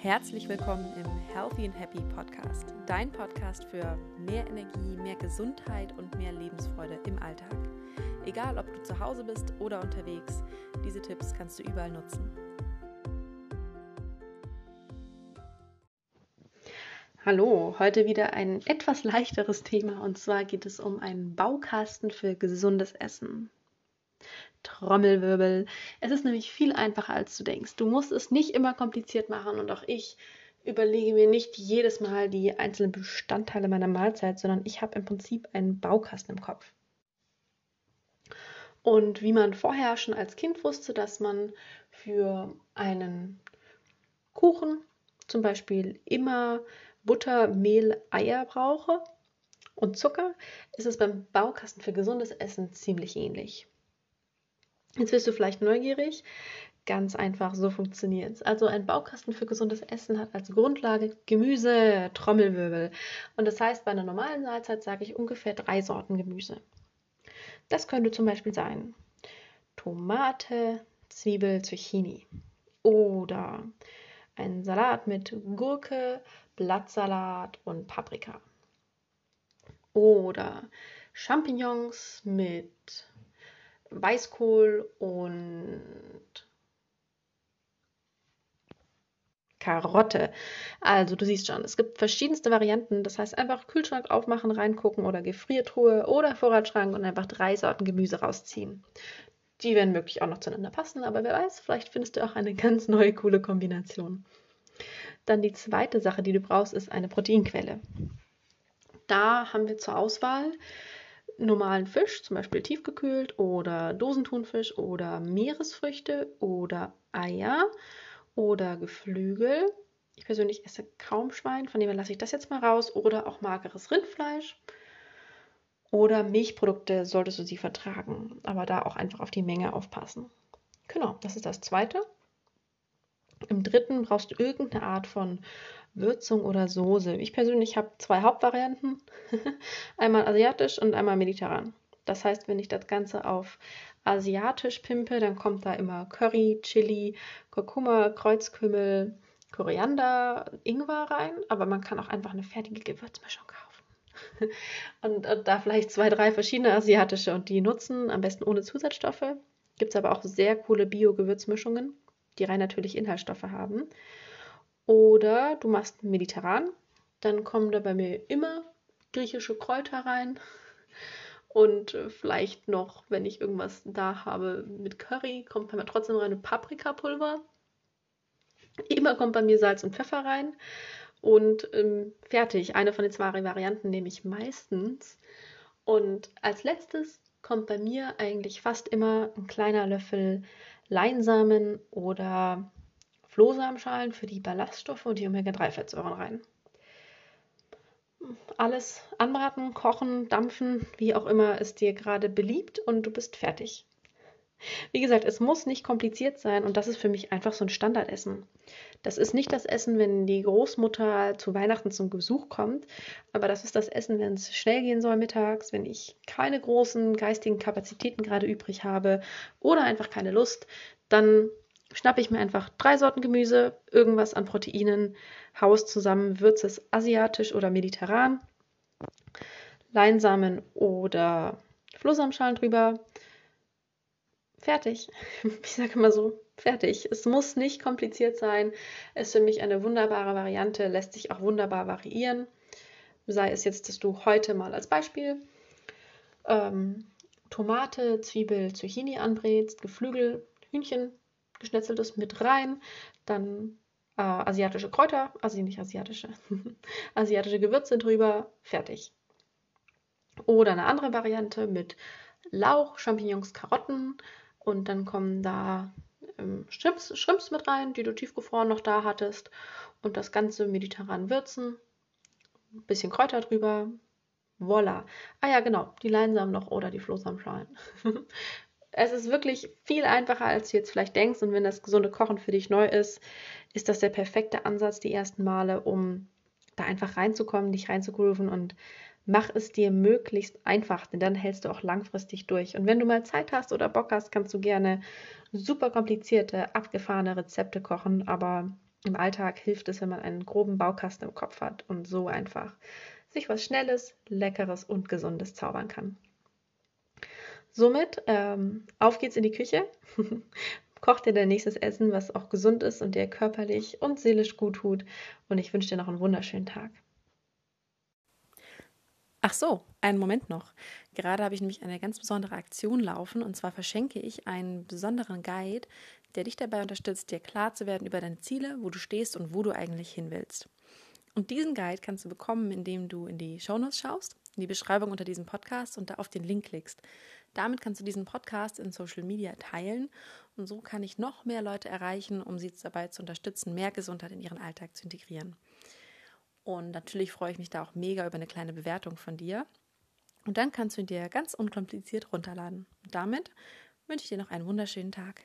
Herzlich willkommen im Healthy and Happy Podcast, dein Podcast für mehr Energie, mehr Gesundheit und mehr Lebensfreude im Alltag. Egal, ob du zu Hause bist oder unterwegs, diese Tipps kannst du überall nutzen. Hallo, heute wieder ein etwas leichteres Thema und zwar geht es um einen Baukasten für gesundes Essen. Trommelwirbel. Es ist nämlich viel einfacher, als du denkst. Du musst es nicht immer kompliziert machen und auch ich überlege mir nicht jedes Mal die einzelnen Bestandteile meiner Mahlzeit, sondern ich habe im Prinzip einen Baukasten im Kopf. Und wie man vorher schon als Kind wusste, dass man für einen Kuchen zum Beispiel immer Butter, Mehl, Eier brauche und Zucker, ist es beim Baukasten für gesundes Essen ziemlich ähnlich. Jetzt bist du vielleicht neugierig. Ganz einfach, so funktioniert es. Also ein Baukasten für gesundes Essen hat als Grundlage Gemüse, Trommelwirbel. Und das heißt, bei einer normalen Mahlzeit sage ich ungefähr drei Sorten Gemüse. Das könnte zum Beispiel sein Tomate, Zwiebel, Zucchini. Oder ein Salat mit Gurke, Blattsalat und Paprika. Oder Champignons mit Weißkohl und Karotte. Also du siehst schon, es gibt verschiedenste Varianten. Das heißt einfach Kühlschrank aufmachen, reingucken oder Gefriertruhe oder Vorratsschrank und einfach drei Sorten Gemüse rausziehen. Die werden möglich auch noch zueinander passen, aber wer weiß, vielleicht findest du auch eine ganz neue, coole Kombination. Dann die zweite Sache, die du brauchst, ist eine Proteinquelle. Da haben wir zur Auswahl normalen Fisch, zum Beispiel tiefgekühlt oder Dosentunfisch oder Meeresfrüchte oder Eier oder Geflügel. Ich persönlich esse kaum Schwein, von dem her lasse ich das jetzt mal raus. Oder auch mageres Rindfleisch. Oder Milchprodukte solltest du sie vertragen, aber da auch einfach auf die Menge aufpassen. Genau, das ist das zweite. Im dritten brauchst du irgendeine Art von Würzung oder Soße. Ich persönlich habe zwei Hauptvarianten. einmal asiatisch und einmal mediterran. Das heißt, wenn ich das Ganze auf asiatisch pimpe, dann kommt da immer Curry, Chili, Kurkuma, Kreuzkümmel, Koriander, Ingwer rein. Aber man kann auch einfach eine fertige Gewürzmischung kaufen. und, und da vielleicht zwei, drei verschiedene asiatische und die nutzen, am besten ohne Zusatzstoffe. Gibt es aber auch sehr coole Bio-Gewürzmischungen, die rein natürlich Inhaltsstoffe haben. Oder du machst mediterran, dann kommen da bei mir immer griechische Kräuter rein. Und äh, vielleicht noch, wenn ich irgendwas da habe mit Curry, kommt bei mir trotzdem rein Paprikapulver. Immer kommt bei mir Salz und Pfeffer rein. Und ähm, fertig. Eine von den zwei Varianten nehme ich meistens. Und als letztes kommt bei mir eigentlich fast immer ein kleiner Löffel Leinsamen oder Flohsamenschalen für die Ballaststoffe und die Omega-3-Fettsäuren rein. Alles anbraten, kochen, dampfen, wie auch immer es dir gerade beliebt und du bist fertig. Wie gesagt, es muss nicht kompliziert sein und das ist für mich einfach so ein Standardessen. Das ist nicht das Essen, wenn die Großmutter zu Weihnachten zum Besuch kommt, aber das ist das Essen, wenn es schnell gehen soll mittags, wenn ich keine großen geistigen Kapazitäten gerade übrig habe oder einfach keine Lust, dann schnappe ich mir einfach drei Sorten Gemüse, irgendwas an Proteinen, haus zusammen, würze es asiatisch oder mediterran, Leinsamen oder Flohsamenschalen drüber. Fertig. Ich sage immer so, fertig. Es muss nicht kompliziert sein. Es ist für mich eine wunderbare Variante, lässt sich auch wunderbar variieren. Sei es jetzt, dass du heute mal als Beispiel ähm, Tomate, Zwiebel, Zucchini anbrätst, Geflügel, Hühnchen geschnetzeltes mit rein, dann äh, asiatische Kräuter, also nicht asiatische, asiatische Gewürze drüber, fertig. Oder eine andere Variante mit Lauch, Champignons, Karotten und dann kommen da ähm, Shrimps, Shrimps mit rein, die du tiefgefroren noch da hattest und das Ganze mediterran würzen, ein bisschen Kräuter drüber, Voila. Ah ja, genau, die Leinsamen noch oder die Flohsamenschalen. Es ist wirklich viel einfacher, als du jetzt vielleicht denkst. Und wenn das gesunde Kochen für dich neu ist, ist das der perfekte Ansatz die ersten Male, um da einfach reinzukommen, dich reinzugrooven und mach es dir möglichst einfach, denn dann hältst du auch langfristig durch. Und wenn du mal Zeit hast oder Bock hast, kannst du gerne super komplizierte, abgefahrene Rezepte kochen, aber Im Alltag hilft es, wenn man einen groben Baukasten im Kopf hat und so einfach sich was Schnelles, Leckeres und Gesundes zaubern kann. Somit ähm, auf geht's in die Küche. Koch dir dein nächstes Essen, was auch gesund ist und dir körperlich und seelisch gut tut. Und ich wünsche dir noch einen wunderschönen Tag. Ach so, einen Moment noch. Gerade habe ich nämlich eine ganz besondere Aktion laufen und zwar verschenke ich einen besonderen Guide, der dich dabei unterstützt, dir klar zu werden über deine Ziele, wo du stehst und wo du eigentlich hin willst. Und diesen Guide kannst du bekommen, indem du in die Shownotes schaust, in die Beschreibung unter diesem Podcast und da auf den Link klickst. Damit kannst du diesen Podcast in Social Media teilen und so kann ich noch mehr Leute erreichen, um sie dabei zu unterstützen, mehr Gesundheit in ihren Alltag zu integrieren. Und natürlich freue ich mich da auch mega über eine kleine Bewertung von dir. Und dann kannst du ihn dir ganz unkompliziert runterladen. Und damit wünsche ich dir noch einen wunderschönen Tag.